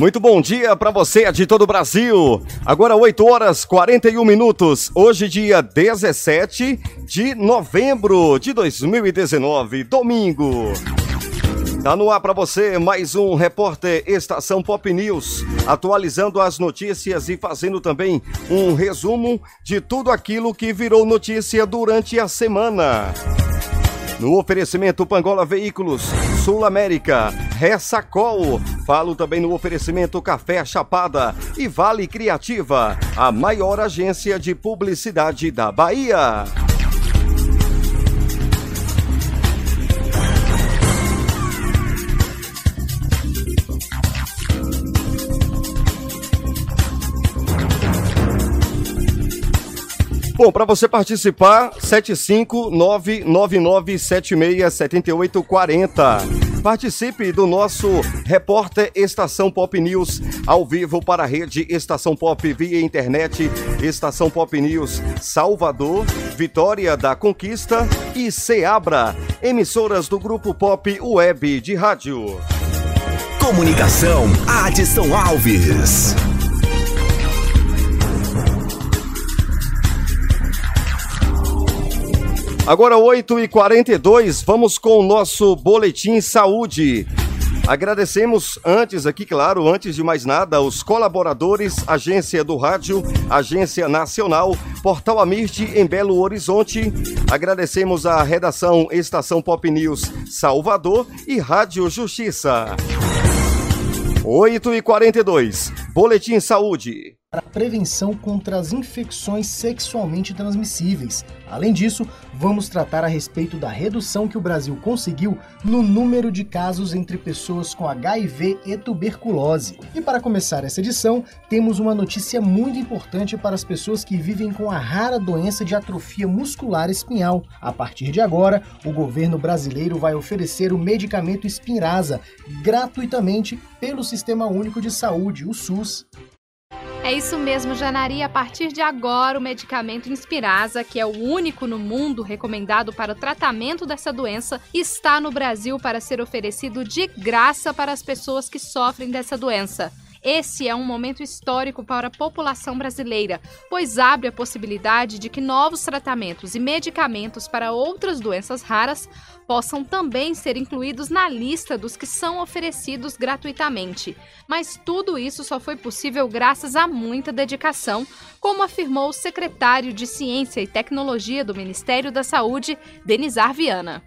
Muito bom dia para você de todo o Brasil. Agora 8 horas 41 minutos. Hoje dia 17 de novembro de 2019, domingo. Tá no ar para você mais um repórter Estação Pop News, atualizando as notícias e fazendo também um resumo de tudo aquilo que virou notícia durante a semana. No oferecimento Pangola Veículos, Sul América, Ressacol. Falo também no oferecimento Café Chapada e Vale Criativa, a maior agência de publicidade da Bahia. Bom, para você participar, 75999767840. Participe do nosso repórter Estação Pop News ao vivo para a rede Estação Pop via internet, Estação Pop News Salvador, Vitória da Conquista e Seabra, emissoras do grupo Pop Web de rádio. Comunicação, Adson Alves. Agora 8h42, vamos com o nosso Boletim Saúde. Agradecemos antes aqui, claro, antes de mais nada, os colaboradores, Agência do Rádio, Agência Nacional, Portal Amirte em Belo Horizonte. Agradecemos a redação Estação Pop News Salvador e Rádio Justiça. 8 e 42 Boletim Saúde para prevenção contra as infecções sexualmente transmissíveis. Além disso, vamos tratar a respeito da redução que o Brasil conseguiu no número de casos entre pessoas com HIV e tuberculose. E para começar essa edição, temos uma notícia muito importante para as pessoas que vivem com a rara doença de atrofia muscular espinhal. A partir de agora, o governo brasileiro vai oferecer o medicamento Spinraza gratuitamente pelo Sistema Único de Saúde, o SUS. É isso mesmo, Janari. A partir de agora, o medicamento Inspirasa, que é o único no mundo recomendado para o tratamento dessa doença, está no Brasil para ser oferecido de graça para as pessoas que sofrem dessa doença. Esse é um momento histórico para a população brasileira, pois abre a possibilidade de que novos tratamentos e medicamentos para outras doenças raras possam também ser incluídos na lista dos que são oferecidos gratuitamente. Mas tudo isso só foi possível graças a muita dedicação, como afirmou o secretário de Ciência e Tecnologia do Ministério da Saúde, Denizar Viana.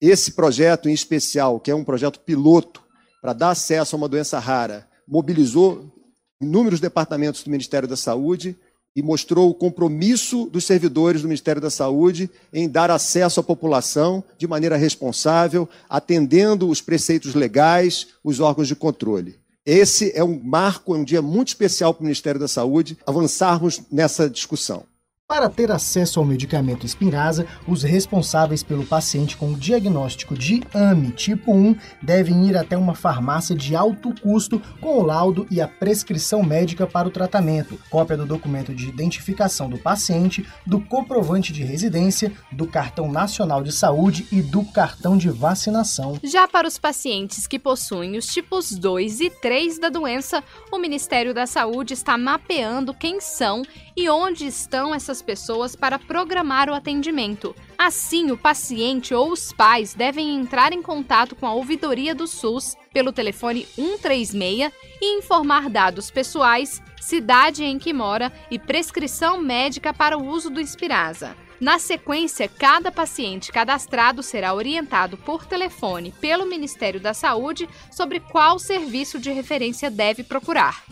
Esse projeto em especial, que é um projeto piloto para dar acesso a uma doença rara, mobilizou inúmeros departamentos do Ministério da Saúde e mostrou o compromisso dos servidores do Ministério da Saúde em dar acesso à população de maneira responsável, atendendo os preceitos legais, os órgãos de controle. Esse é um marco, é um dia muito especial para o Ministério da Saúde avançarmos nessa discussão. Para ter acesso ao medicamento Spinraza, os responsáveis pelo paciente com diagnóstico de AME tipo 1 devem ir até uma farmácia de alto custo com o laudo e a prescrição médica para o tratamento, cópia do documento de identificação do paciente, do comprovante de residência, do cartão nacional de saúde e do cartão de vacinação. Já para os pacientes que possuem os tipos 2 e 3 da doença, o Ministério da Saúde está mapeando quem são e onde estão essas essas pessoas para programar o atendimento. Assim, o paciente ou os pais devem entrar em contato com a ouvidoria do SUS pelo telefone 136 e informar dados pessoais, cidade em que mora e prescrição médica para o uso do Inspirasa. Na sequência, cada paciente cadastrado será orientado por telefone pelo Ministério da Saúde sobre qual serviço de referência deve procurar.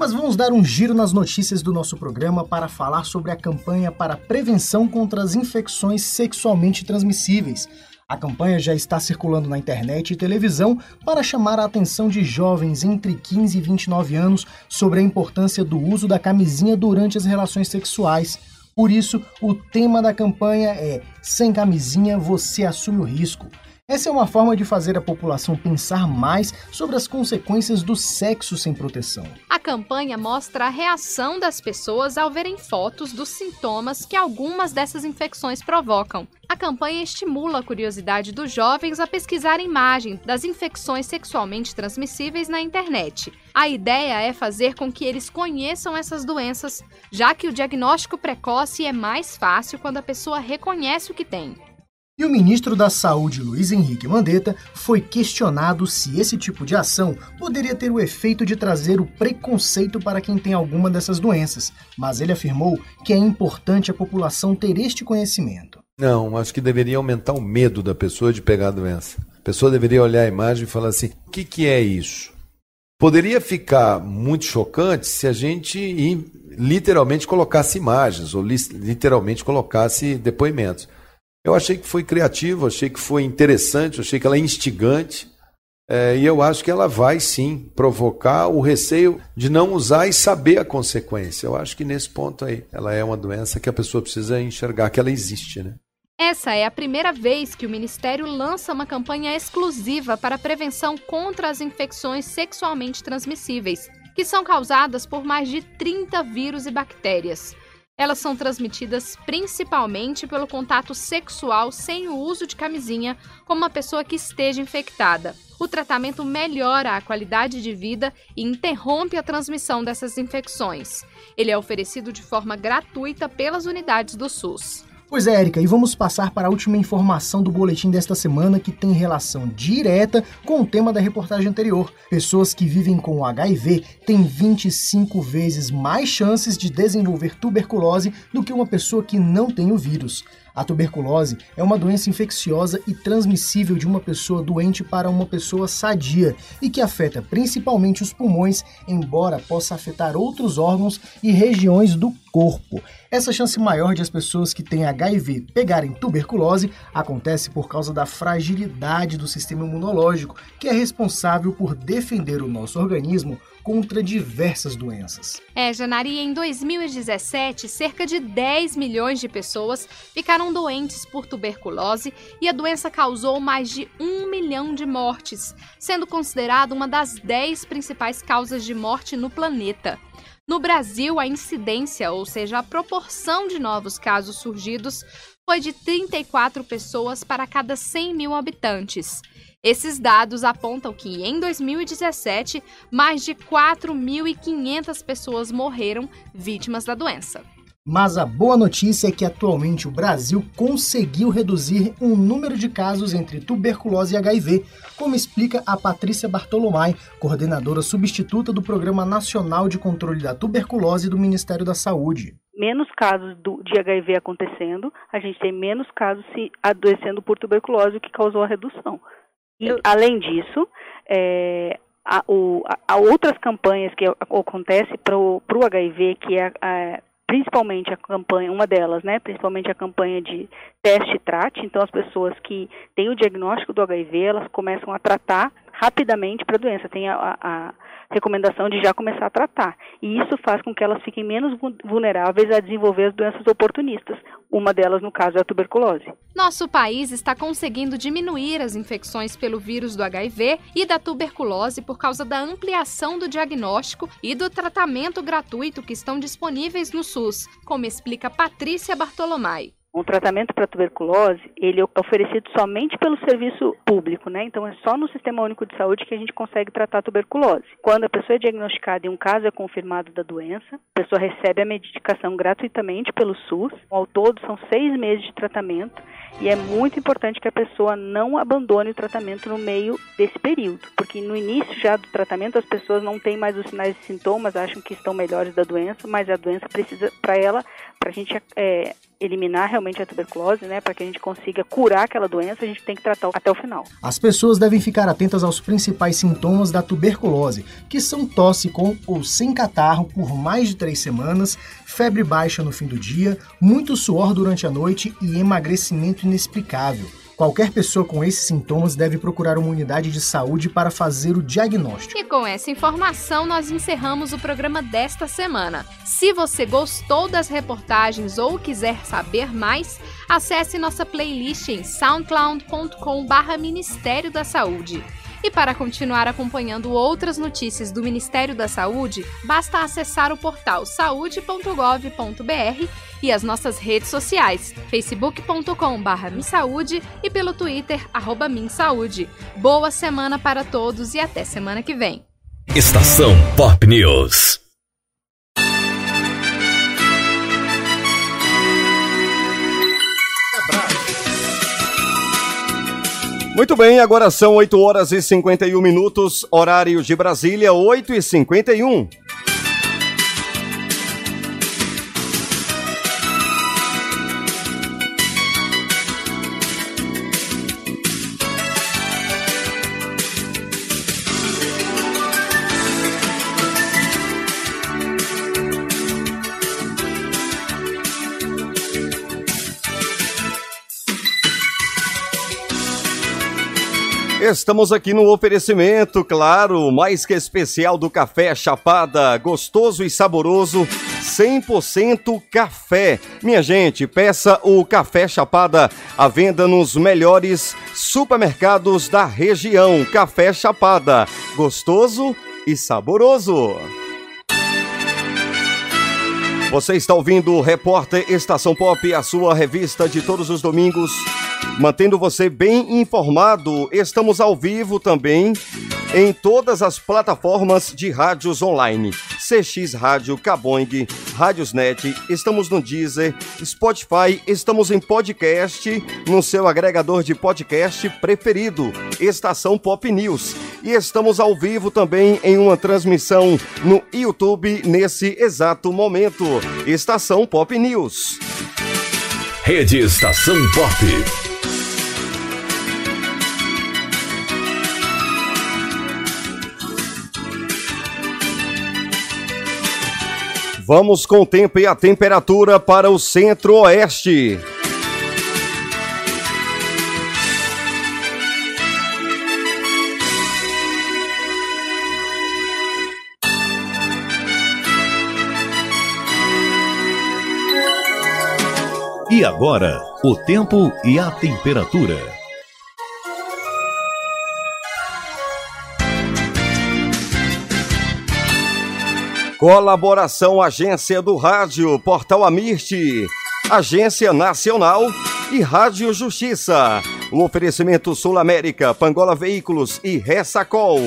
Mas vamos dar um giro nas notícias do nosso programa para falar sobre a campanha para prevenção contra as infecções sexualmente transmissíveis. A campanha já está circulando na internet e televisão para chamar a atenção de jovens entre 15 e 29 anos sobre a importância do uso da camisinha durante as relações sexuais. Por isso, o tema da campanha é Sem camisinha você assume o risco. Essa é uma forma de fazer a população pensar mais sobre as consequências do sexo sem proteção. A campanha mostra a reação das pessoas ao verem fotos dos sintomas que algumas dessas infecções provocam. A campanha estimula a curiosidade dos jovens a pesquisar imagens das infecções sexualmente transmissíveis na internet. A ideia é fazer com que eles conheçam essas doenças, já que o diagnóstico precoce é mais fácil quando a pessoa reconhece o que tem. E o ministro da Saúde, Luiz Henrique Mandetta, foi questionado se esse tipo de ação poderia ter o efeito de trazer o preconceito para quem tem alguma dessas doenças, mas ele afirmou que é importante a população ter este conhecimento. Não, acho que deveria aumentar o medo da pessoa de pegar a doença. A pessoa deveria olhar a imagem e falar assim: o que, que é isso? Poderia ficar muito chocante se a gente literalmente colocasse imagens ou literalmente colocasse depoimentos. Eu achei que foi criativo, achei que foi interessante, achei que ela é instigante. É, e eu acho que ela vai sim provocar o receio de não usar e saber a consequência. Eu acho que nesse ponto aí, ela é uma doença que a pessoa precisa enxergar que ela existe, né? Essa é a primeira vez que o Ministério lança uma campanha exclusiva para a prevenção contra as infecções sexualmente transmissíveis, que são causadas por mais de 30 vírus e bactérias. Elas são transmitidas principalmente pelo contato sexual sem o uso de camisinha com uma pessoa que esteja infectada. O tratamento melhora a qualidade de vida e interrompe a transmissão dessas infecções. Ele é oferecido de forma gratuita pelas unidades do SUS. Pois é, Érica, e vamos passar para a última informação do boletim desta semana que tem relação direta com o tema da reportagem anterior. Pessoas que vivem com HIV têm 25 vezes mais chances de desenvolver tuberculose do que uma pessoa que não tem o vírus. A tuberculose é uma doença infecciosa e transmissível de uma pessoa doente para uma pessoa sadia e que afeta principalmente os pulmões, embora possa afetar outros órgãos e regiões do corpo. Essa chance maior de as pessoas que têm HIV pegarem tuberculose acontece por causa da fragilidade do sistema imunológico, que é responsável por defender o nosso organismo contra diversas doenças. É, Janari, em 2017, cerca de 10 milhões de pessoas ficaram doentes por tuberculose e a doença causou mais de um milhão de mortes, sendo considerada uma das 10 principais causas de morte no planeta. No Brasil, a incidência, ou seja, a proporção de novos casos surgidos, foi de 34 pessoas para cada 100 mil habitantes. Esses dados apontam que, em 2017, mais de 4.500 pessoas morreram vítimas da doença. Mas a boa notícia é que atualmente o Brasil conseguiu reduzir o número de casos entre tuberculose e HIV, como explica a Patrícia Bartolomai, coordenadora substituta do Programa Nacional de Controle da Tuberculose do Ministério da Saúde. Menos casos do, de HIV acontecendo, a gente tem menos casos se adoecendo por tuberculose, o que causou a redução. E, além disso, é, há, o, outras campanhas que acontecem para o HIV, que é a, principalmente a campanha, uma delas, né, principalmente a campanha de teste e trate, então as pessoas que têm o diagnóstico do HIV, elas começam a tratar rapidamente para a doença, tem a, a, recomendação de já começar a tratar. E isso faz com que elas fiquem menos vulneráveis a desenvolver as doenças oportunistas. Uma delas, no caso, é a tuberculose. Nosso país está conseguindo diminuir as infecções pelo vírus do HIV e da tuberculose por causa da ampliação do diagnóstico e do tratamento gratuito que estão disponíveis no SUS, como explica Patrícia Bartolomai. Um tratamento para tuberculose, ele é oferecido somente pelo serviço público, né? Então é só no Sistema Único de Saúde que a gente consegue tratar a tuberculose. Quando a pessoa é diagnosticada e um caso é confirmado da doença, a pessoa recebe a medicação gratuitamente pelo SUS. Ao todo são seis meses de tratamento e é muito importante que a pessoa não abandone o tratamento no meio desse período, porque no início já do tratamento as pessoas não têm mais os sinais e sintomas, acham que estão melhores da doença, mas a doença precisa, para ela, para a gente é, eliminar realmente a tuberculose, né, para que a gente consiga curar aquela doença, a gente tem que tratar até o final. As pessoas devem ficar atentas aos principais sintomas da tuberculose, que são tosse com ou sem catarro por mais de três semanas, febre baixa no fim do dia, muito suor durante a noite e emagrecimento inexplicável. Qualquer pessoa com esses sintomas deve procurar uma unidade de saúde para fazer o diagnóstico. E com essa informação, nós encerramos o programa desta semana. Se você gostou das reportagens ou quiser saber mais, acesse nossa playlist em soundcloud.com/ministério da Saúde. E para continuar acompanhando outras notícias do Ministério da Saúde, basta acessar o portal saude.gov.br e as nossas redes sociais, facebook.com.br e pelo Twitter, arroba Minsaúde. Boa semana para todos e até semana que vem. Estação Pop News. Muito bem, agora são 8 horas e 51 minutos, horário de Brasília, 8 e 51. Estamos aqui no oferecimento, claro, mais que especial do Café Chapada, gostoso e saboroso, 100% café. Minha gente, peça o Café Chapada à venda nos melhores supermercados da região. Café Chapada, gostoso e saboroso. Você está ouvindo o Repórter Estação Pop, a sua revista de todos os domingos, mantendo você bem informado. Estamos ao vivo também em todas as plataformas de rádios online. CX Rádio, Caboing, Rádiosnet, estamos no Deezer, Spotify, estamos em podcast, no seu agregador de podcast preferido, Estação Pop News. E estamos ao vivo também em uma transmissão no YouTube nesse exato momento. Estação Pop News. Rede Estação Pop. Vamos com o tempo e a temperatura para o centro-oeste. E agora, o tempo e a temperatura. Colaboração Agência do Rádio, Portal Amirte, Agência Nacional e Rádio Justiça. O oferecimento Sul América, Pangola Veículos e Ressacol.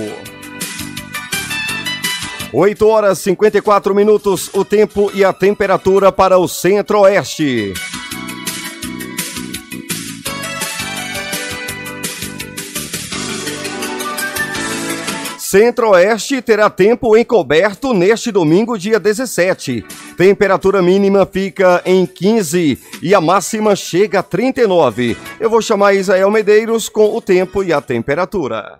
8 horas 54 minutos, o tempo e a temperatura para o centro-oeste. Centro-Oeste terá tempo encoberto neste domingo, dia 17. Temperatura mínima fica em 15 e a máxima chega a 39. Eu vou chamar Isael Medeiros com o tempo e a temperatura.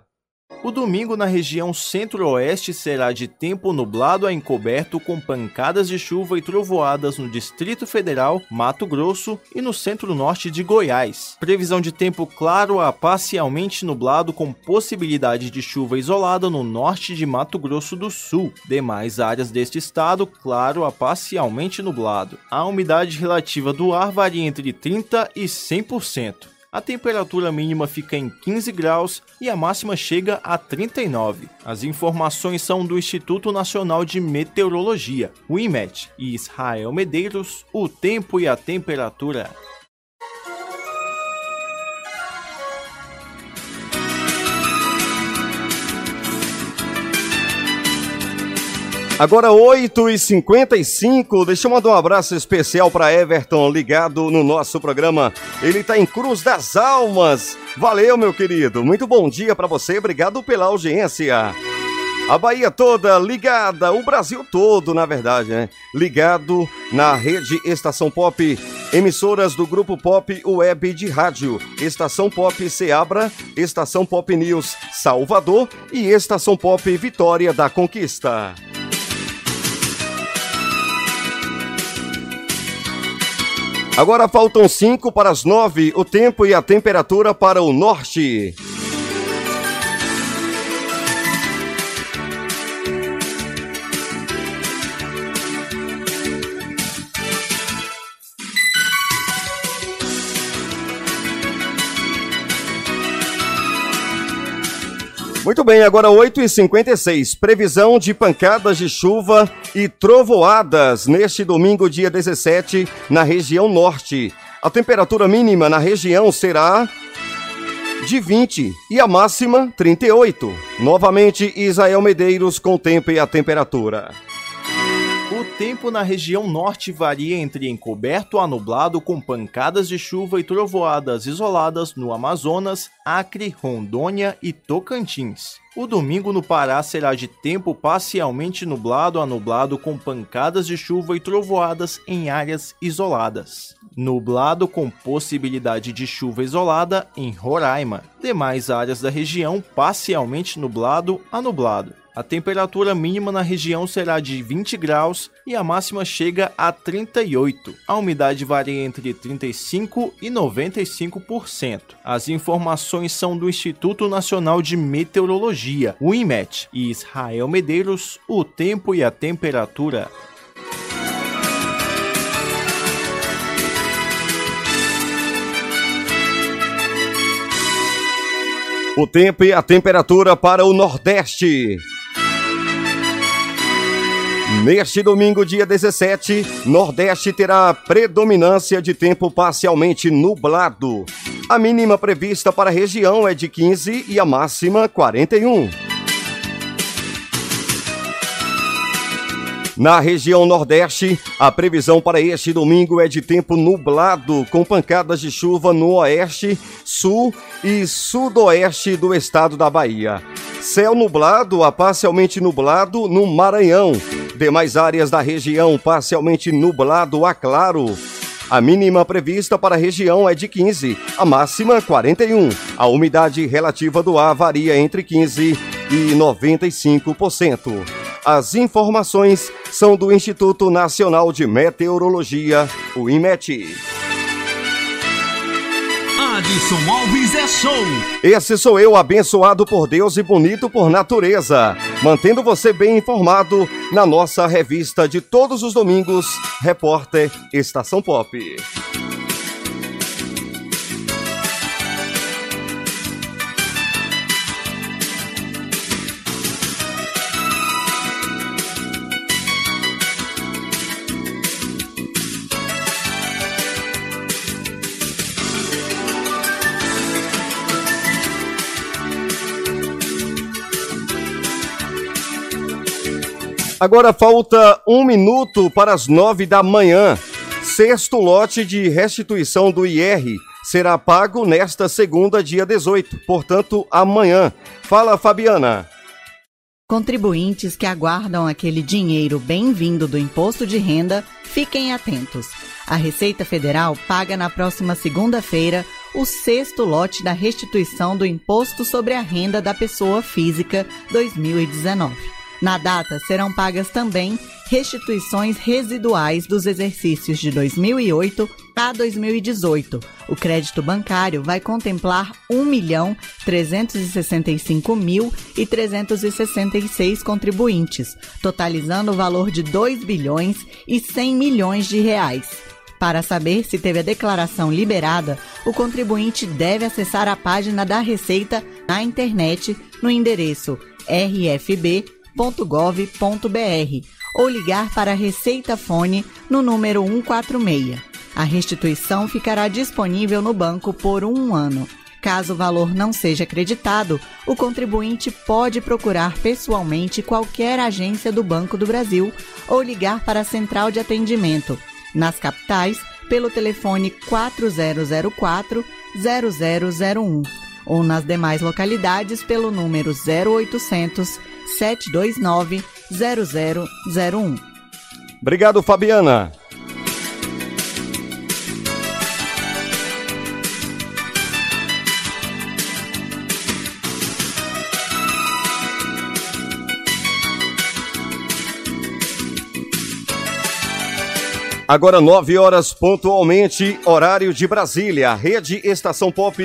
O domingo na região centro-oeste será de tempo nublado a encoberto com pancadas de chuva e trovoadas no Distrito Federal, Mato Grosso e no centro-norte de Goiás. Previsão de tempo claro a parcialmente nublado com possibilidade de chuva isolada no norte de Mato Grosso do Sul. Demais áreas deste estado, claro a parcialmente nublado. A umidade relativa do ar varia entre 30 e 100% a temperatura mínima fica em 15 graus e a máxima chega a 39. As informações são do Instituto Nacional de Meteorologia, o IMET, e Israel Medeiros, o tempo e a temperatura. Agora 8h55, deixa eu mandar um abraço especial para Everton, ligado no nosso programa. Ele está em Cruz das Almas. Valeu, meu querido. Muito bom dia para você. Obrigado pela audiência. A Bahia toda ligada, o Brasil todo, na verdade, né? Ligado na rede Estação Pop, emissoras do Grupo Pop Web de Rádio, Estação Pop Seabra, Estação Pop News Salvador e Estação Pop Vitória da Conquista. Agora faltam 5 para as 9, o tempo e a temperatura para o norte. Muito bem, agora 8h56. Previsão de pancadas de chuva e trovoadas neste domingo, dia 17, na região norte. A temperatura mínima na região será de 20 e a máxima 38. Novamente, Isael Medeiros com o tempo e a temperatura. Tempo na região norte varia entre encoberto a nublado com pancadas de chuva e trovoadas isoladas no Amazonas, Acre, Rondônia e Tocantins. O domingo no Pará será de tempo parcialmente nublado a nublado com pancadas de chuva e trovoadas em áreas isoladas. Nublado com possibilidade de chuva isolada em Roraima. Demais áreas da região parcialmente nublado a nublado. A temperatura mínima na região será de 20 graus e a máxima chega a 38. A umidade varia entre 35 e 95%. As informações são do Instituto Nacional de Meteorologia, o IMET, e Israel Medeiros, o tempo e a temperatura. O tempo e a temperatura para o Nordeste. Neste domingo, dia 17, Nordeste terá predominância de tempo parcialmente nublado. A mínima prevista para a região é de 15 e a máxima 41. Na região Nordeste, a previsão para este domingo é de tempo nublado, com pancadas de chuva no oeste, sul e sudoeste do estado da Bahia. Céu nublado a parcialmente nublado no Maranhão. Demais áreas da região parcialmente nublado a claro. A mínima prevista para a região é de 15, a máxima 41. A umidade relativa do ar varia entre 15 e 95%. As informações são do Instituto Nacional de Meteorologia, o IMET. Adson Alves é show. Esse sou eu, abençoado por Deus e bonito por natureza, mantendo você bem informado na nossa revista de todos os domingos, Repórter Estação Pop. Agora falta um minuto para as nove da manhã. Sexto lote de restituição do IR será pago nesta segunda, dia 18, portanto, amanhã. Fala, Fabiana. Contribuintes que aguardam aquele dinheiro bem-vindo do imposto de renda, fiquem atentos. A Receita Federal paga na próxima segunda-feira o sexto lote da restituição do Imposto sobre a Renda da Pessoa Física 2019. Na data, serão pagas também restituições residuais dos exercícios de 2008 a 2018. O crédito bancário vai contemplar 1.365.366 contribuintes, totalizando o valor de 2 bilhões e 100 milhões de reais. Para saber se teve a declaração liberada, o contribuinte deve acessar a página da Receita na internet no endereço rfb receita.gov.br ou ligar para a Receita Fone no número 146. A restituição ficará disponível no banco por um ano. Caso o valor não seja acreditado, o contribuinte pode procurar pessoalmente qualquer agência do Banco do Brasil ou ligar para a central de atendimento, nas capitais, pelo telefone 4004 0001 ou nas demais localidades pelo número 0800 729 0001. Obrigado, Fabiana. Agora 9 horas pontualmente, horário de Brasília, rede Estação Pop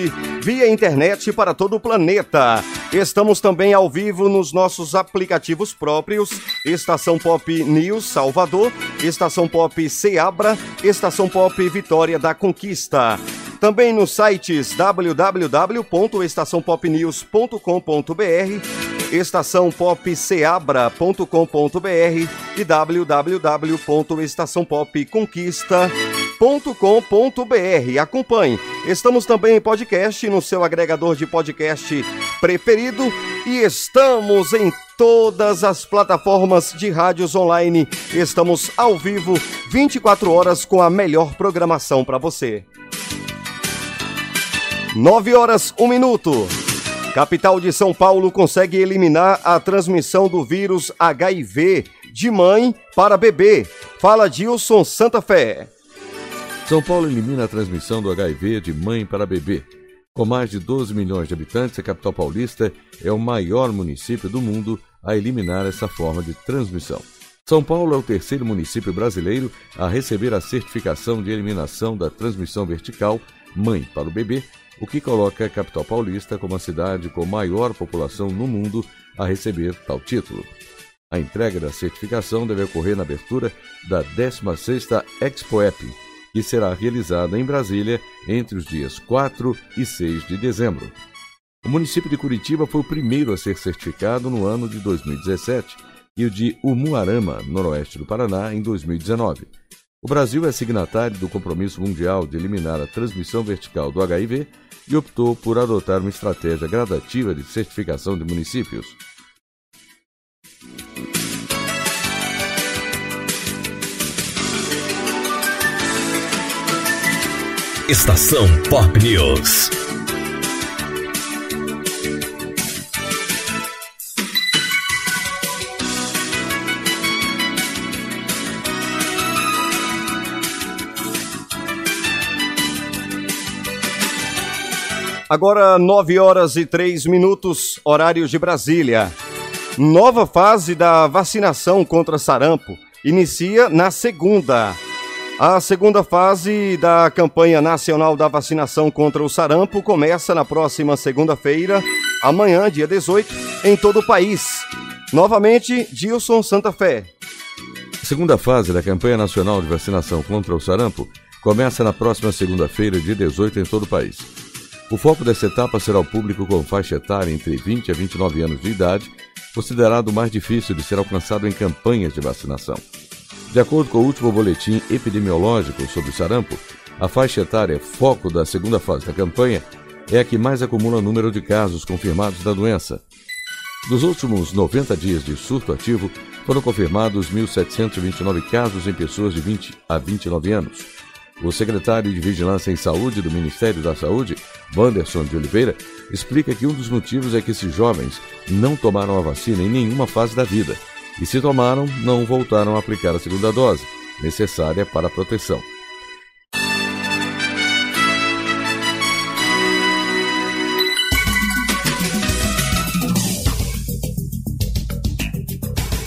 via internet para todo o planeta. Estamos também ao vivo nos nossos aplicativos próprios, Estação Pop News Salvador, Estação Pop Seabra, Estação Pop Vitória da Conquista. Também nos sites www.estaçãopopnews.com.br, estaçãopopseabra.com.br e www.estaçãopopconquista.com.br. Acompanhe. Estamos também em podcast no seu agregador de podcast preferido e estamos em todas as plataformas de rádios online. Estamos ao vivo 24 horas com a melhor programação para você. 9 horas, 1 minuto. Capital de São Paulo consegue eliminar a transmissão do vírus HIV de mãe para bebê. Fala Dilson Santa Fé. São Paulo elimina a transmissão do HIV de mãe para bebê. Com mais de 12 milhões de habitantes, a capital paulista é o maior município do mundo a eliminar essa forma de transmissão. São Paulo é o terceiro município brasileiro a receber a certificação de eliminação da transmissão vertical mãe para o bebê o que coloca a capital paulista como a cidade com maior população no mundo a receber tal título. A entrega da certificação deve ocorrer na abertura da 16ª ExpoEP, que será realizada em Brasília entre os dias 4 e 6 de dezembro. O município de Curitiba foi o primeiro a ser certificado no ano de 2017 e o de Umuarama, noroeste do Paraná, em 2019. O Brasil é signatário do compromisso mundial de eliminar a transmissão vertical do HIV e optou por adotar uma estratégia gradativa de certificação de municípios. Estação Pop News. Agora 9 horas e 3 minutos, horário de Brasília. Nova fase da vacinação contra sarampo inicia na segunda. A segunda fase da campanha nacional da vacinação contra o sarampo começa na próxima segunda-feira, amanhã, dia 18, em todo o país. Novamente, Dilson Santa Fé. A segunda fase da campanha nacional de vacinação contra o sarampo começa na próxima segunda-feira, dia 18, em todo o país. O foco dessa etapa será o público com faixa etária entre 20 a 29 anos de idade, considerado mais difícil de ser alcançado em campanhas de vacinação. De acordo com o último boletim epidemiológico sobre o sarampo, a faixa etária foco da segunda fase da campanha é a que mais acumula número de casos confirmados da doença. Nos últimos 90 dias de surto ativo, foram confirmados 1.729 casos em pessoas de 20 a 29 anos. O secretário de Vigilância em Saúde do Ministério da Saúde, Wanderson de Oliveira, explica que um dos motivos é que esses jovens não tomaram a vacina em nenhuma fase da vida e, se tomaram, não voltaram a aplicar a segunda dose, necessária para a proteção.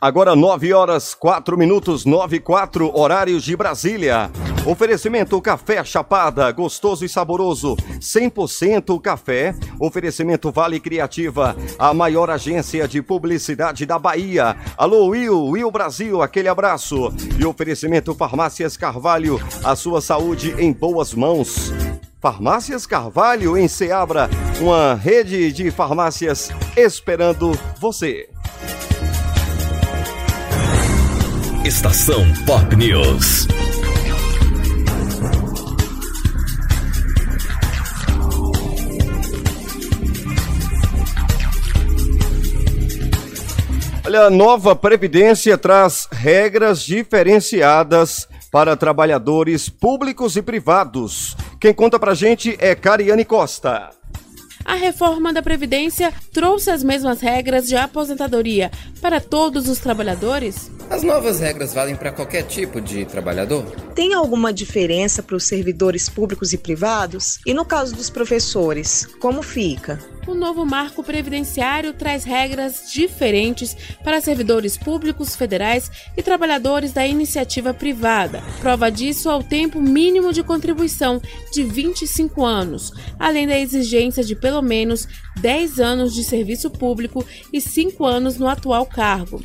Agora 9 horas 4 minutos 9 e 4 horários de Brasília. Oferecimento Café Chapada, gostoso e saboroso, 100% café. Oferecimento Vale Criativa, a maior agência de publicidade da Bahia. Alô Will, Will Brasil, aquele abraço. E oferecimento Farmácias Carvalho, a sua saúde em boas mãos. Farmácias Carvalho em Ceabra, uma rede de farmácias esperando você. Estação Pop News. Olha, a nova Previdência traz regras diferenciadas para trabalhadores públicos e privados. Quem conta pra gente é Cariane Costa. A reforma da Previdência trouxe as mesmas regras de aposentadoria para todos os trabalhadores? As novas regras valem para qualquer tipo de trabalhador? Tem alguma diferença para os servidores públicos e privados? E no caso dos professores, como fica? O novo marco previdenciário traz regras diferentes para servidores públicos federais e trabalhadores da iniciativa privada. Prova disso é o tempo mínimo de contribuição de 25 anos, além da exigência de pelo menos 10 anos de serviço público e 5 anos no atual cargo.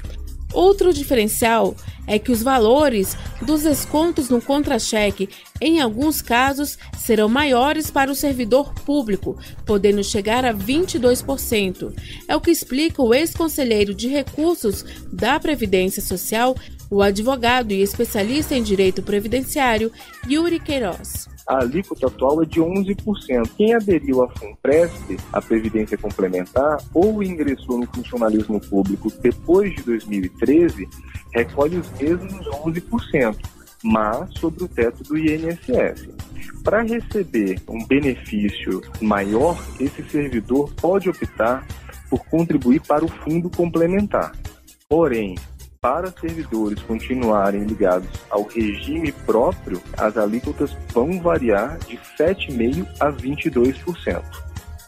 Outro diferencial é que os valores dos descontos no contra-cheque, em alguns casos, serão maiores para o servidor público, podendo chegar a 22%. É o que explica o ex-conselheiro de recursos da Previdência Social, o advogado e especialista em direito previdenciário, Yuri Queiroz a alíquota atual é de 11%. Quem aderiu à FUNPRESP, a Previdência Complementar, ou ingressou no funcionalismo público depois de 2013, recolhe os mesmos 11%, mas sobre o teto do INSS. Para receber um benefício maior, esse servidor pode optar por contribuir para o fundo complementar. Porém, para servidores continuarem ligados ao regime próprio, as alíquotas vão variar de 7,5% a 22%.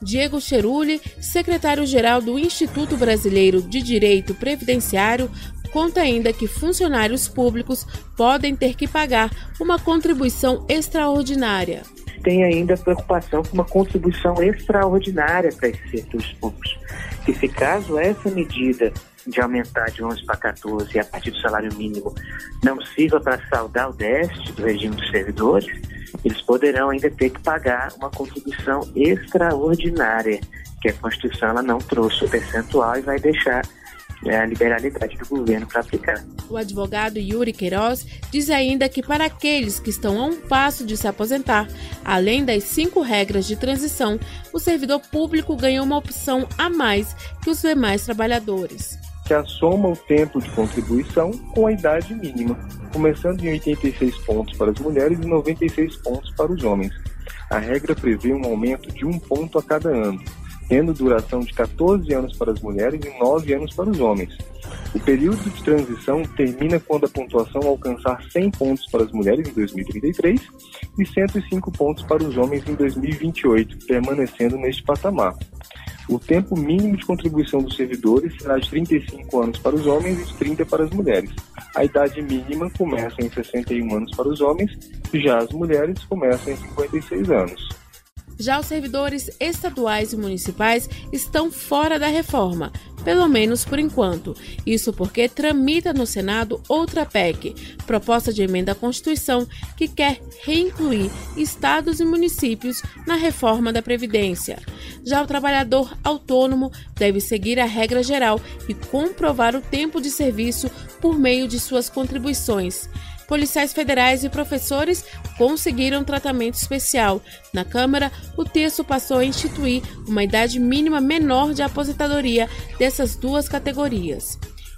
Diego Cheruli, secretário-geral do Instituto Brasileiro de Direito Previdenciário, conta ainda que funcionários públicos podem ter que pagar uma contribuição extraordinária. Tem ainda preocupação com uma contribuição extraordinária para esses setores públicos. Que se caso essa medida de aumentar de 11 para 14 a partir do salário mínimo não sirva para saldar o déficit do regime dos servidores, eles poderão ainda ter que pagar uma contribuição extraordinária, que a Constituição ela não trouxe o percentual e vai deixar é, a liberalidade do governo para aplicar. O advogado Yuri Queiroz diz ainda que para aqueles que estão a um passo de se aposentar, além das cinco regras de transição, o servidor público ganha uma opção a mais que os demais trabalhadores que assoma o tempo de contribuição com a idade mínima, começando em 86 pontos para as mulheres e 96 pontos para os homens. A regra prevê um aumento de um ponto a cada ano, tendo duração de 14 anos para as mulheres e 9 anos para os homens. O período de transição termina quando a pontuação alcançar 100 pontos para as mulheres em 2033 e 105 pontos para os homens em 2028, permanecendo neste patamar. O tempo mínimo de contribuição dos servidores será de 35 anos para os homens e de 30 para as mulheres. A idade mínima começa em 61 anos para os homens, já as mulheres começam em 56 anos. Já os servidores estaduais e municipais estão fora da reforma, pelo menos por enquanto. Isso porque tramita no Senado outra PEC, proposta de emenda à Constituição, que quer reincluir estados e municípios na reforma da Previdência. Já o trabalhador autônomo deve seguir a regra geral e comprovar o tempo de serviço por meio de suas contribuições policiais federais e professores conseguiram tratamento especial. Na Câmara, o texto passou a instituir uma idade mínima menor de aposentadoria dessas duas categorias.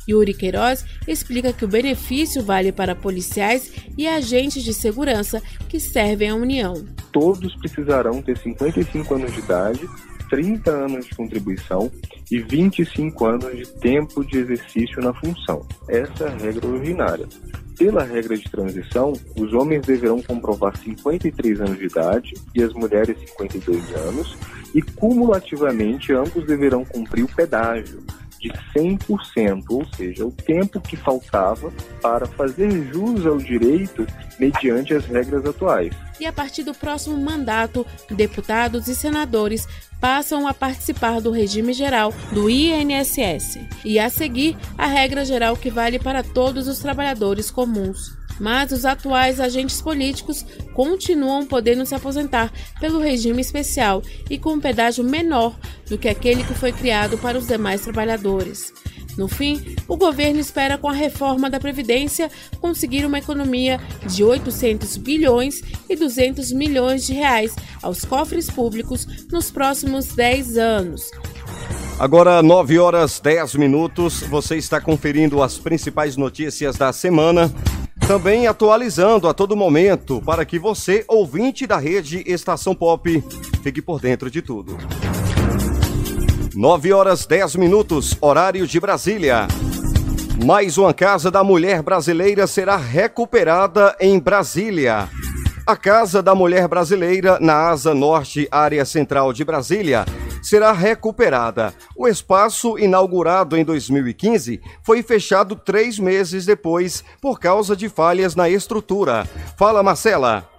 Yuri Queiroz explica que o benefício vale para policiais e agentes de segurança que servem à União. Todos precisarão ter 55 anos de idade 30 anos de contribuição e 25 anos de tempo de exercício na função. Essa é a regra ordinária. Pela regra de transição, os homens deverão comprovar 53 anos de idade e as mulheres 52 anos, e cumulativamente ambos deverão cumprir o pedágio de 100%, ou seja, o tempo que faltava para fazer jus ao direito mediante as regras atuais. E a partir do próximo mandato, deputados e senadores passam a participar do regime geral do INSS e a seguir a regra geral que vale para todos os trabalhadores comuns. Mas os atuais agentes políticos continuam podendo se aposentar pelo regime especial e com um pedágio menor do que aquele que foi criado para os demais trabalhadores. No fim, o governo espera, com a reforma da Previdência, conseguir uma economia de 800 bilhões e 200 milhões de reais aos cofres públicos nos próximos 10 anos. Agora, 9 horas 10 minutos, você está conferindo as principais notícias da semana. Também atualizando a todo momento para que você, ouvinte da rede Estação Pop, fique por dentro de tudo. 9 horas 10 minutos, horário de Brasília. Mais uma Casa da Mulher Brasileira será recuperada em Brasília. A Casa da Mulher Brasileira, na Asa Norte, área central de Brasília, será recuperada. O espaço, inaugurado em 2015, foi fechado três meses depois por causa de falhas na estrutura. Fala, Marcela.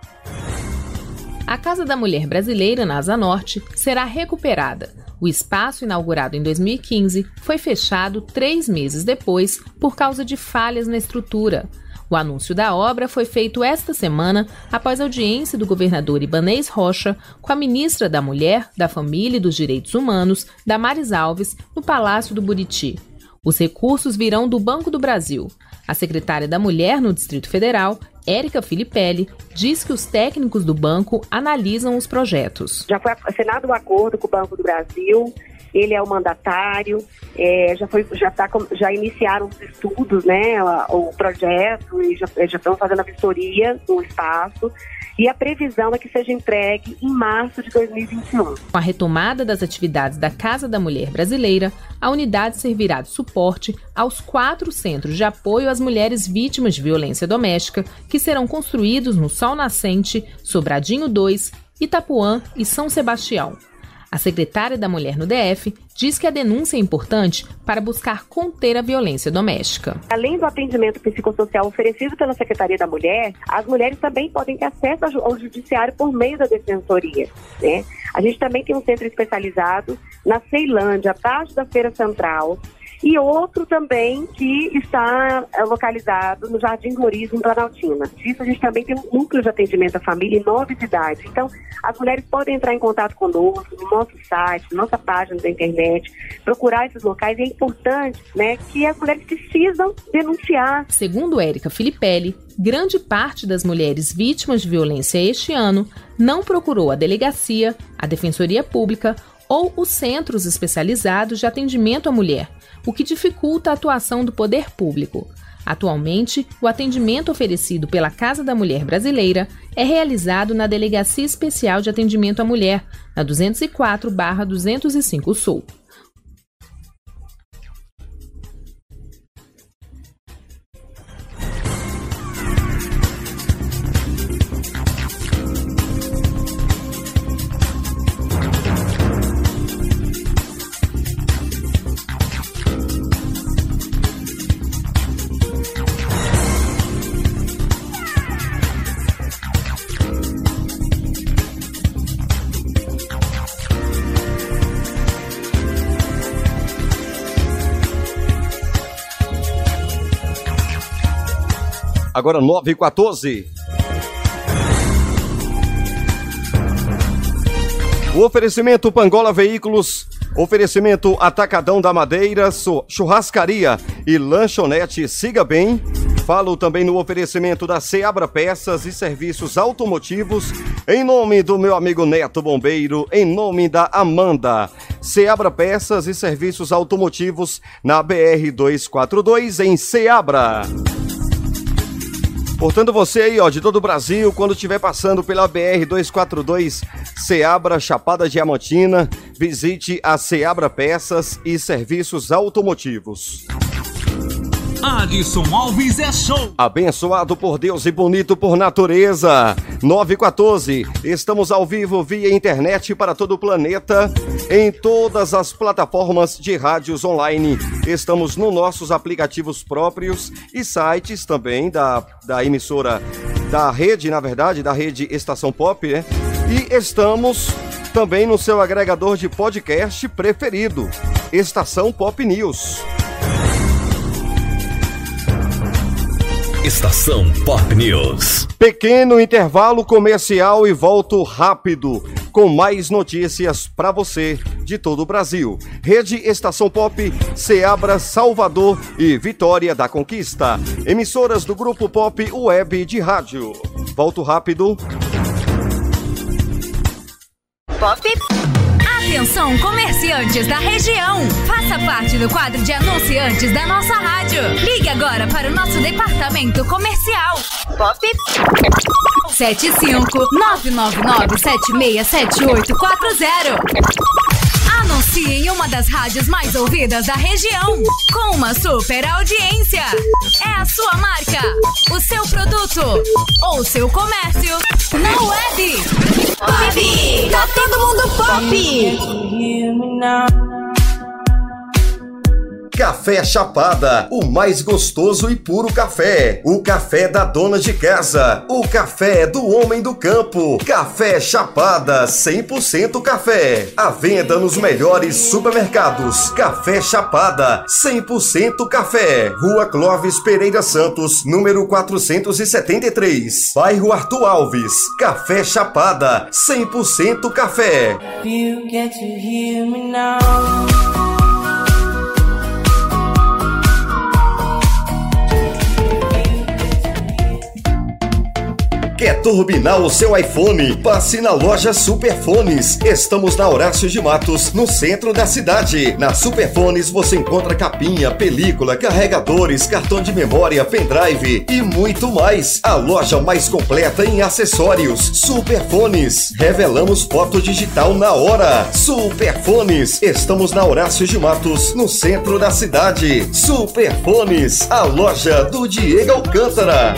A Casa da Mulher Brasileira, na Asa Norte, será recuperada. O espaço, inaugurado em 2015, foi fechado três meses depois por causa de falhas na estrutura. O anúncio da obra foi feito esta semana após audiência do governador Ibanês Rocha com a ministra da Mulher, da Família e dos Direitos Humanos, Damares Alves, no Palácio do Buriti. Os recursos virão do Banco do Brasil. A secretária da Mulher no Distrito Federal, Érica Filipelli, diz que os técnicos do banco analisam os projetos. Já foi assinado um acordo com o Banco do Brasil, ele é o mandatário, é, já, foi, já, tá, já iniciaram os estudos, né, o, projeto, e já, já estão fazendo a vistoria do espaço e a previsão é que seja entregue em março de 2021. Com a retomada das atividades da Casa da Mulher Brasileira, a unidade servirá de suporte aos quatro centros de apoio às mulheres vítimas de violência doméstica, que serão construídos no Sol Nascente, Sobradinho 2, Itapuã e São Sebastião. A secretária da Mulher no DF diz que a denúncia é importante para buscar conter a violência doméstica. Além do atendimento psicossocial oferecido pela Secretaria da Mulher, as mulheres também podem ter acesso ao judiciário por meio da defensoria. Né? A gente também tem um centro especializado na Ceilândia, abaixo da Feira Central, e outro também que está é, localizado no Jardim Roriz, em Planaltina. Isso a gente também tem um núcleo de atendimento à família em nove cidades. Então, as mulheres podem entrar em contato conosco no nosso site, nossa página da internet, procurar esses locais. E é importante né, que as mulheres precisam denunciar. Segundo Érica Filipelli, grande parte das mulheres vítimas de violência este ano não procurou a delegacia, a defensoria pública ou os centros especializados de atendimento à mulher, o que dificulta a atuação do poder público. Atualmente, o atendimento oferecido pela Casa da Mulher Brasileira é realizado na Delegacia Especial de Atendimento à Mulher, na 204-205 Sul. Agora 9 e 14. O oferecimento Pangola Veículos, oferecimento Atacadão da Madeira, Churrascaria e Lanchonete Siga Bem. Falo também no oferecimento da Seabra Peças e Serviços Automotivos, em nome do meu amigo Neto Bombeiro, em nome da Amanda. Seabra Peças e Serviços Automotivos na BR 242 em Seabra. Portanto, você aí, ó, de todo o Brasil, quando estiver passando pela BR 242 Seabra Chapada Diamantina, visite a Seabra Peças e Serviços Automotivos. Adson Alves é show. Abençoado por Deus e bonito por natureza. 914. Estamos ao vivo via internet para todo o planeta, em todas as plataformas de rádios online. Estamos nos nossos aplicativos próprios e sites também da, da emissora da rede, na verdade, da rede Estação Pop, né? E estamos também no seu agregador de podcast preferido, Estação Pop News. Estação Pop News. Pequeno intervalo comercial e volto rápido com mais notícias para você de todo o Brasil. Rede Estação Pop, Seabra, Salvador e Vitória da Conquista. Emissoras do Grupo Pop Web de Rádio. Volto rápido. Pop. Atenção, comerciantes da região! Faça parte do quadro de anunciantes da nossa rádio. Ligue agora para o nosso departamento comercial. Pop 75 999 767840. Anuncie em uma das rádios mais ouvidas da região. Com uma super audiência. É a sua marca, o seu produto ou seu comércio na web. Pop! Tá todo mundo pop! Café Chapada, o mais gostoso e puro café. O café da dona de casa. O café do homem do campo. Café Chapada, 100% café. A venda nos melhores supermercados. Café Chapada, 100% café. Rua Clóvis Pereira Santos, número 473. Bairro Arthur Alves. Café Chapada, 100% café. You get to hear me now. Turbinar o seu iPhone? Passe na loja Superfones. Estamos na Horácio de Matos, no centro da cidade. Na Superfones você encontra capinha, película, carregadores, cartão de memória, pendrive e muito mais. A loja mais completa em acessórios. Superfones. Revelamos foto digital na hora. Superfones. Estamos na Horácio de Matos, no centro da cidade. Superfones, a loja do Diego Alcântara.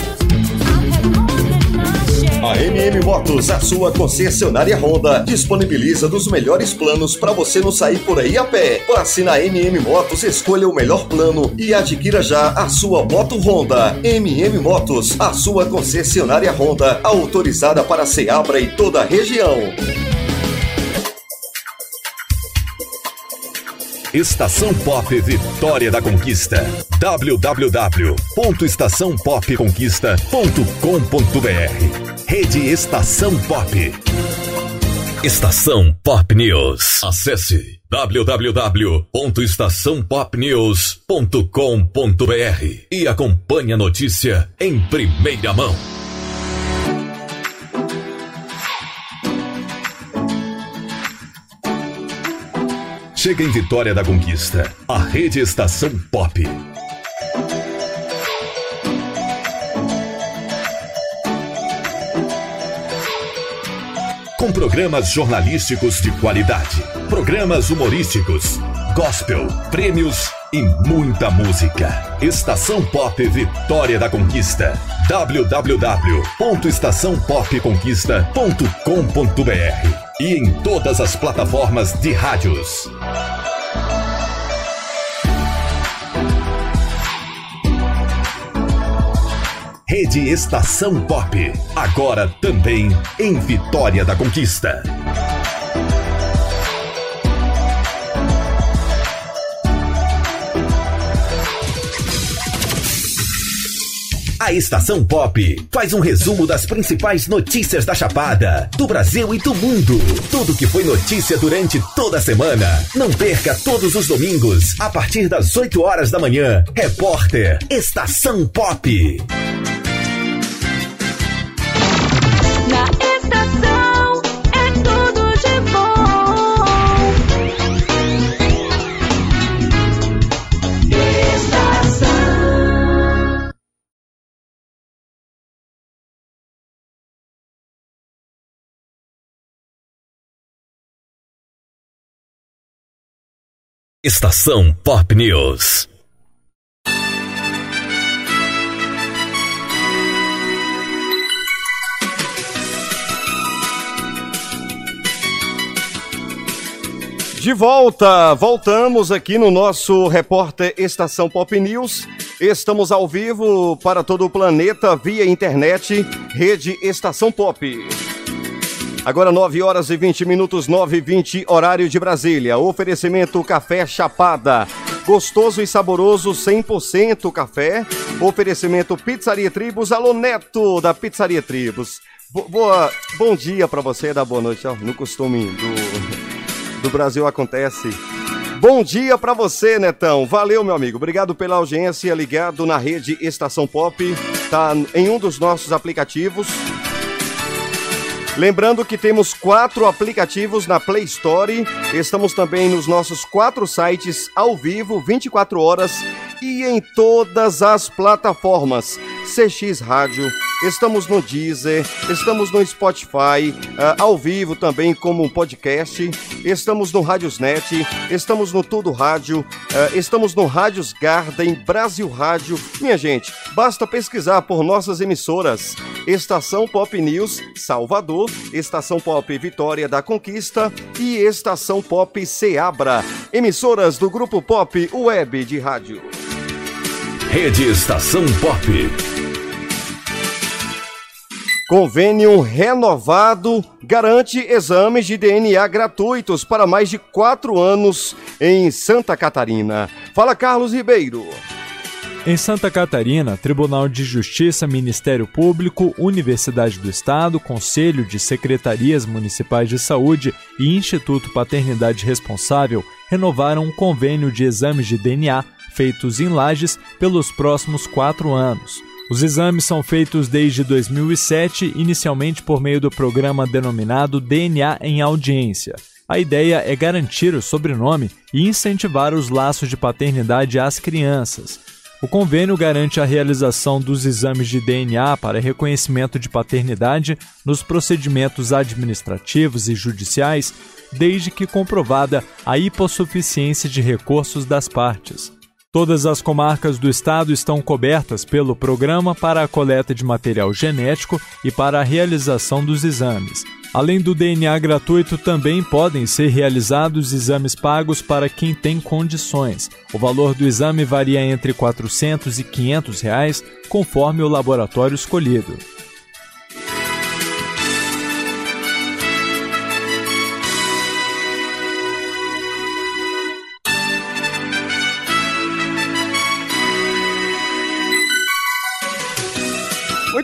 A MM Motos, a sua concessionária Honda, disponibiliza dos melhores planos para você não sair por aí a pé. Passe na MM Motos, escolha o melhor plano e adquira já a sua moto Honda. MM Motos, a sua concessionária Honda, autorizada para Seabra e toda a região. Estação Pop Vitória da Conquista. www.estaçãopopconquista.com.br Rede Estação Pop. Estação Pop News. Acesse www.estaçãopopnews.com.br e acompanhe a notícia em primeira mão. Chega em Vitória da Conquista, a Rede Estação Pop. Com programas jornalísticos de qualidade, programas humorísticos, gospel, prêmios e muita música. Estação Pop Vitória da Conquista. www.estaçãopopconquista.com.br e em todas as plataformas de rádios. Rede Estação Pop, agora também em Vitória da Conquista. A Estação Pop faz um resumo das principais notícias da Chapada, do Brasil e do mundo. Tudo que foi notícia durante toda a semana. Não perca todos os domingos, a partir das 8 horas da manhã. Repórter Estação Pop. Estação Pop News. De volta, voltamos aqui no nosso repórter Estação Pop News. Estamos ao vivo para todo o planeta via internet, rede Estação Pop. Agora 9 horas e 20 minutos, 9 e 20, horário de Brasília. Oferecimento Café Chapada. Gostoso e saboroso, 100% café. Oferecimento Pizzaria Tribos. Alô, Neto da Pizzaria Tribos. Bo- boa, bom dia para você, da boa noite. No costume do, do Brasil acontece. Bom dia para você, Netão. Valeu, meu amigo. Obrigado pela audiência ligado na rede Estação Pop. Tá em um dos nossos aplicativos. Lembrando que temos quatro aplicativos na Play Store. Estamos também nos nossos quatro sites ao vivo, 24 horas e em todas as plataformas. CX Rádio, estamos no Deezer, estamos no Spotify, ah, ao vivo também como um podcast, estamos no Rádiosnet, estamos no Tudo Rádio, ah, estamos no Rádios Garden, Brasil Rádio. Minha gente, basta pesquisar por nossas emissoras. Estação Pop News Salvador, Estação Pop Vitória da Conquista e Estação Pop Seabra, emissoras do Grupo Pop Web de Rádio. Rede Estação Pop. Convênio renovado garante exames de DNA gratuitos para mais de quatro anos em Santa Catarina. Fala, Carlos Ribeiro. Em Santa Catarina, Tribunal de Justiça, Ministério Público, Universidade do Estado, Conselho de Secretarias Municipais de Saúde e Instituto Paternidade Responsável renovaram um convênio de exames de DNA feitos em Lages pelos próximos quatro anos. Os exames são feitos desde 2007, inicialmente por meio do programa denominado DNA em Audiência. A ideia é garantir o sobrenome e incentivar os laços de paternidade às crianças. O convênio garante a realização dos exames de DNA para reconhecimento de paternidade nos procedimentos administrativos e judiciais, desde que comprovada a hipossuficiência de recursos das partes. Todas as comarcas do estado estão cobertas pelo programa para a coleta de material genético e para a realização dos exames. Além do DNA gratuito, também podem ser realizados exames pagos para quem tem condições. O valor do exame varia entre R$ 400 e 500 reais, conforme o laboratório escolhido.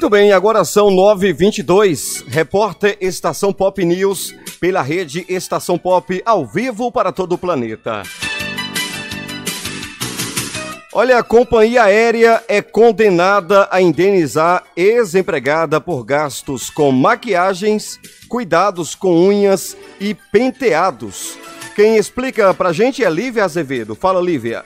Muito bem, agora são 9h22. Repórter Estação Pop News pela rede Estação Pop ao vivo para todo o planeta. Olha, a companhia aérea é condenada a indenizar ex-empregada por gastos com maquiagens, cuidados com unhas e penteados. Quem explica pra gente é Lívia Azevedo. Fala, Lívia.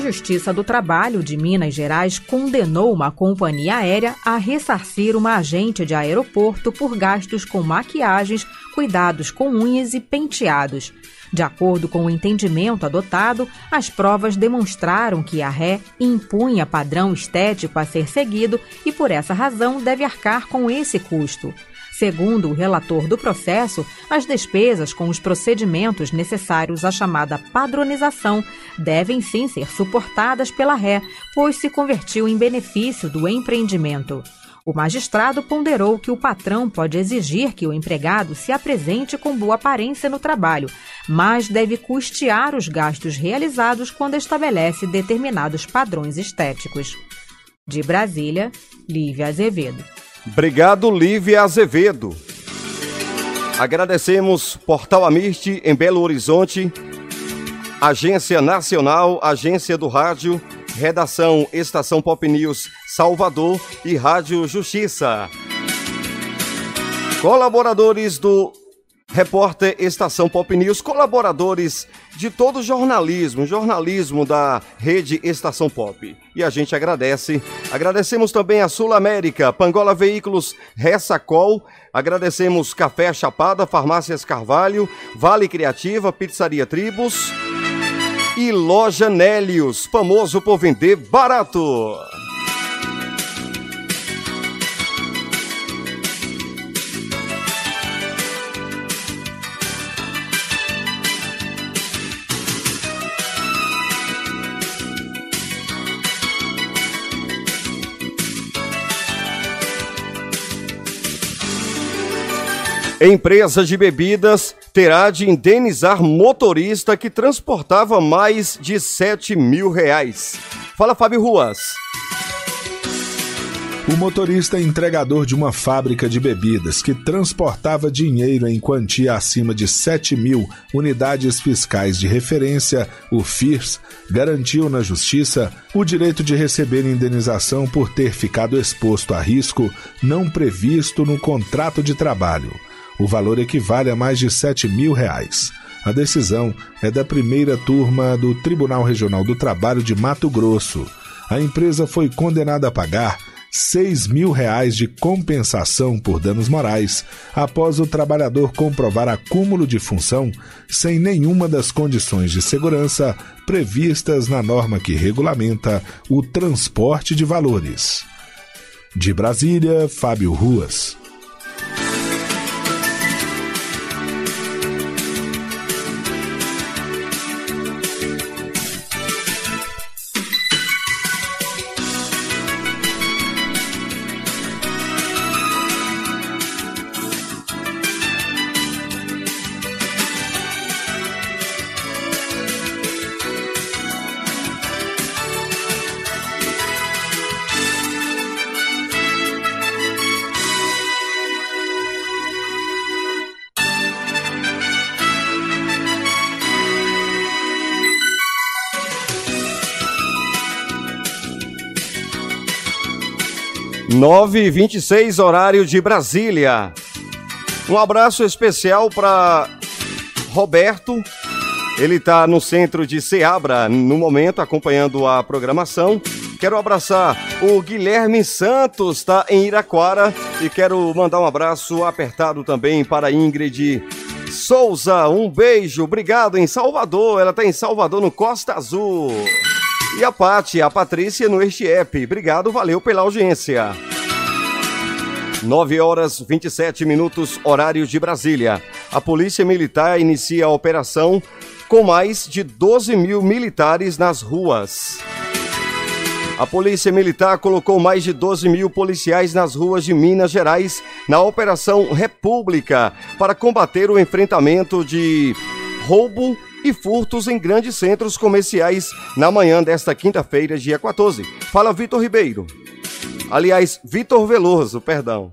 Justiça do Trabalho de Minas Gerais condenou uma companhia aérea a ressarcir uma agente de aeroporto por gastos com maquiagens, cuidados com unhas e penteados. De acordo com o entendimento adotado, as provas demonstraram que a ré impunha padrão estético a ser seguido e, por essa razão, deve arcar com esse custo. Segundo o relator do processo, as despesas com os procedimentos necessários à chamada padronização devem sim ser suportadas pela ré, pois se convertiu em benefício do empreendimento. O magistrado ponderou que o patrão pode exigir que o empregado se apresente com boa aparência no trabalho, mas deve custear os gastos realizados quando estabelece determinados padrões estéticos. De Brasília, Lívia Azevedo. Obrigado, Lívia Azevedo. Agradecemos Portal Amiste em Belo Horizonte, Agência Nacional, Agência do Rádio, Redação Estação Pop News Salvador e Rádio Justiça. Colaboradores do Repórter Estação Pop News, colaboradores de todo o jornalismo, jornalismo da rede Estação Pop. E a gente agradece. Agradecemos também a Sul América, Pangola Veículos, Ressacol. Agradecemos Café Chapada, Farmácias Carvalho, Vale Criativa, Pizzaria Tribos e Loja Nélios, famoso por vender barato. Empresa de bebidas terá de indenizar motorista que transportava mais de 7 mil reais. Fala, Fábio Ruas. O motorista entregador de uma fábrica de bebidas que transportava dinheiro em quantia acima de 7 mil unidades fiscais de referência, o FIRS, garantiu na Justiça o direito de receber indenização por ter ficado exposto a risco não previsto no contrato de trabalho. O valor equivale a mais de 7 mil reais. A decisão é da primeira turma do Tribunal Regional do Trabalho de Mato Grosso. A empresa foi condenada a pagar 6 mil reais de compensação por danos morais, após o trabalhador comprovar acúmulo de função sem nenhuma das condições de segurança previstas na norma que regulamenta o transporte de valores. De Brasília, Fábio Ruas. 9 e 26 horário de Brasília. Um abraço especial para Roberto. Ele está no centro de Seabra no momento, acompanhando a programação. Quero abraçar o Guilherme Santos, está em Iraquara. E quero mandar um abraço apertado também para Ingrid Souza. Um beijo, obrigado em Salvador. Ela está em Salvador, no Costa Azul. E a Pati, a Patrícia no Este App. Obrigado, valeu pela audiência. 9 horas 27 minutos, horário de Brasília. A Polícia Militar inicia a operação com mais de 12 mil militares nas ruas. A Polícia Militar colocou mais de 12 mil policiais nas ruas de Minas Gerais na Operação República para combater o enfrentamento de roubo e furtos em grandes centros comerciais na manhã desta quinta-feira, dia 14. Fala Vitor Ribeiro. Aliás, Vitor Veloso, perdão.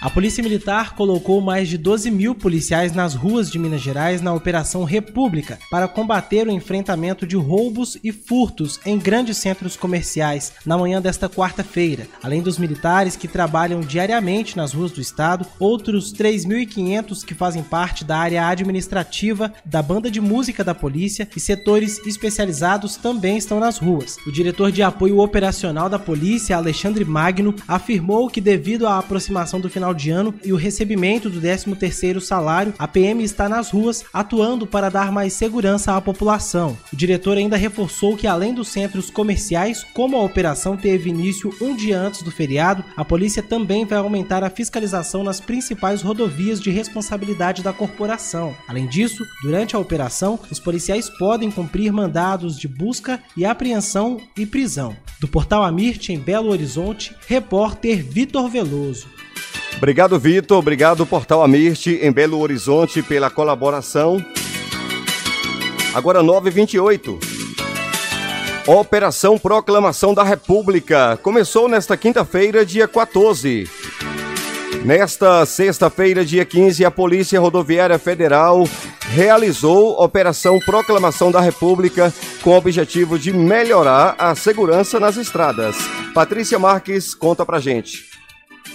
A Polícia Militar colocou mais de 12 mil policiais nas ruas de Minas Gerais na Operação República para combater o enfrentamento de roubos e furtos em grandes centros comerciais na manhã desta quarta-feira. Além dos militares que trabalham diariamente nas ruas do estado, outros 3.500 que fazem parte da área administrativa, da banda de música da polícia e setores especializados também estão nas ruas. O diretor de apoio operacional da polícia, Alexandre Magno, afirmou que devido à aproximação do final de ano e o recebimento do 13º salário, a PM está nas ruas atuando para dar mais segurança à população. O diretor ainda reforçou que além dos centros comerciais, como a operação teve início um dia antes do feriado, a polícia também vai aumentar a fiscalização nas principais rodovias de responsabilidade da corporação. Além disso, durante a operação, os policiais podem cumprir mandados de busca e apreensão e prisão. Do portal Amirte em Belo Horizonte, repórter Vitor Veloso. Obrigado, Vitor. Obrigado, Portal Amirte, em Belo Horizonte, pela colaboração. Agora 9h28. Operação Proclamação da República começou nesta quinta-feira, dia 14. Nesta sexta-feira, dia 15, a Polícia Rodoviária Federal realizou Operação Proclamação da República com o objetivo de melhorar a segurança nas estradas. Patrícia Marques conta pra gente.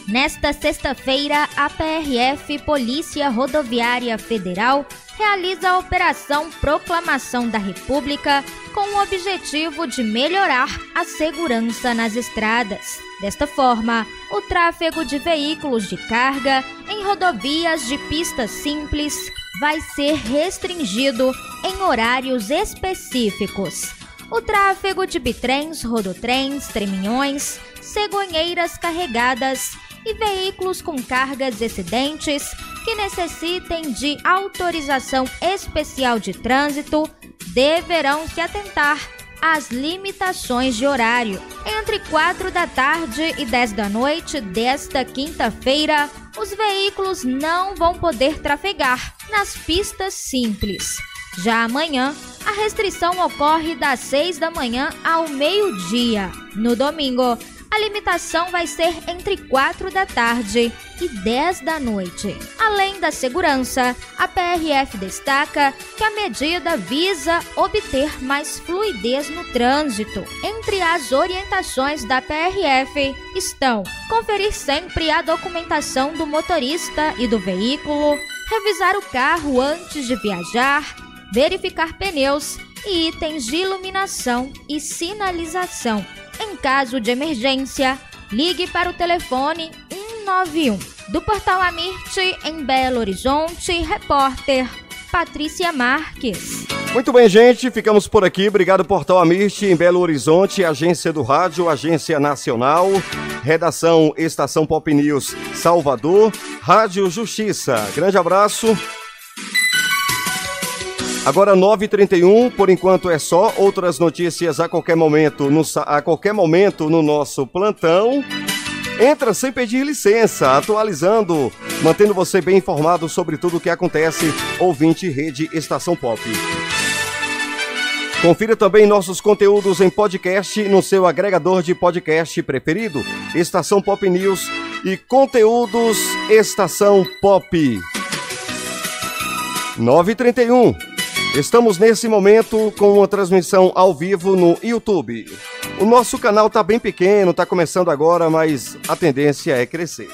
Nesta sexta-feira, a PRF, Polícia Rodoviária Federal, realiza a Operação Proclamação da República com o objetivo de melhorar a segurança nas estradas. Desta forma, o tráfego de veículos de carga em rodovias de pista simples vai ser restringido em horários específicos. O tráfego de bitrens, rodotrens, treminhões, cegonheiras carregadas e veículos com cargas excedentes que necessitem de autorização especial de trânsito deverão se atentar às limitações de horário. Entre 4 da tarde e 10 da noite desta quinta-feira, os veículos não vão poder trafegar nas pistas simples. Já amanhã, a restrição ocorre das 6 da manhã ao meio-dia. No domingo, a limitação vai ser entre 4 da tarde e 10 da noite. Além da segurança, a PRF destaca que a medida visa obter mais fluidez no trânsito. Entre as orientações da PRF estão conferir sempre a documentação do motorista e do veículo, revisar o carro antes de viajar, verificar pneus e itens de iluminação e sinalização Em caso de emergência, ligue para o telefone 191. Do Portal Amirte, em Belo Horizonte, repórter Patrícia Marques. Muito bem, gente, ficamos por aqui. Obrigado, Portal Amirte, em Belo Horizonte, Agência do Rádio, Agência Nacional, Redação Estação Pop News, Salvador, Rádio Justiça. Grande abraço. Agora 9h31, por enquanto é só. Outras notícias a qualquer momento no, a qualquer momento no nosso plantão. Entra sem pedir licença, atualizando, mantendo você bem informado sobre tudo o que acontece. Ouvinte Rede Estação Pop. Confira também nossos conteúdos em podcast no seu agregador de podcast preferido, Estação Pop News e conteúdos Estação Pop. 931. Estamos nesse momento com uma transmissão ao vivo no YouTube. O nosso canal tá bem pequeno, tá começando agora, mas a tendência é crescer.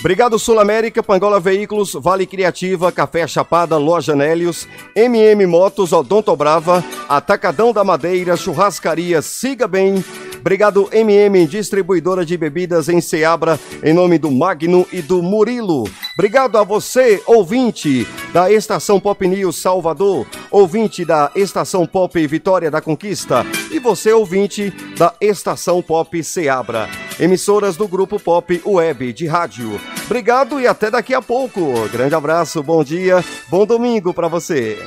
Obrigado Sul América, Pangola Veículos, Vale Criativa, Café Chapada, Loja Nélios, MM Motos, Odonto Brava, Atacadão da Madeira, Churrascaria Siga Bem, Obrigado MM, distribuidora de bebidas em Ceabra, em nome do Magno e do Murilo. Obrigado a você, ouvinte da Estação Pop News Salvador, ouvinte da Estação Pop Vitória da Conquista e você, ouvinte da Estação Pop Ceabra. Emissoras do Grupo Pop Web de Rádio. Obrigado e até daqui a pouco. Grande abraço, bom dia, bom domingo para você.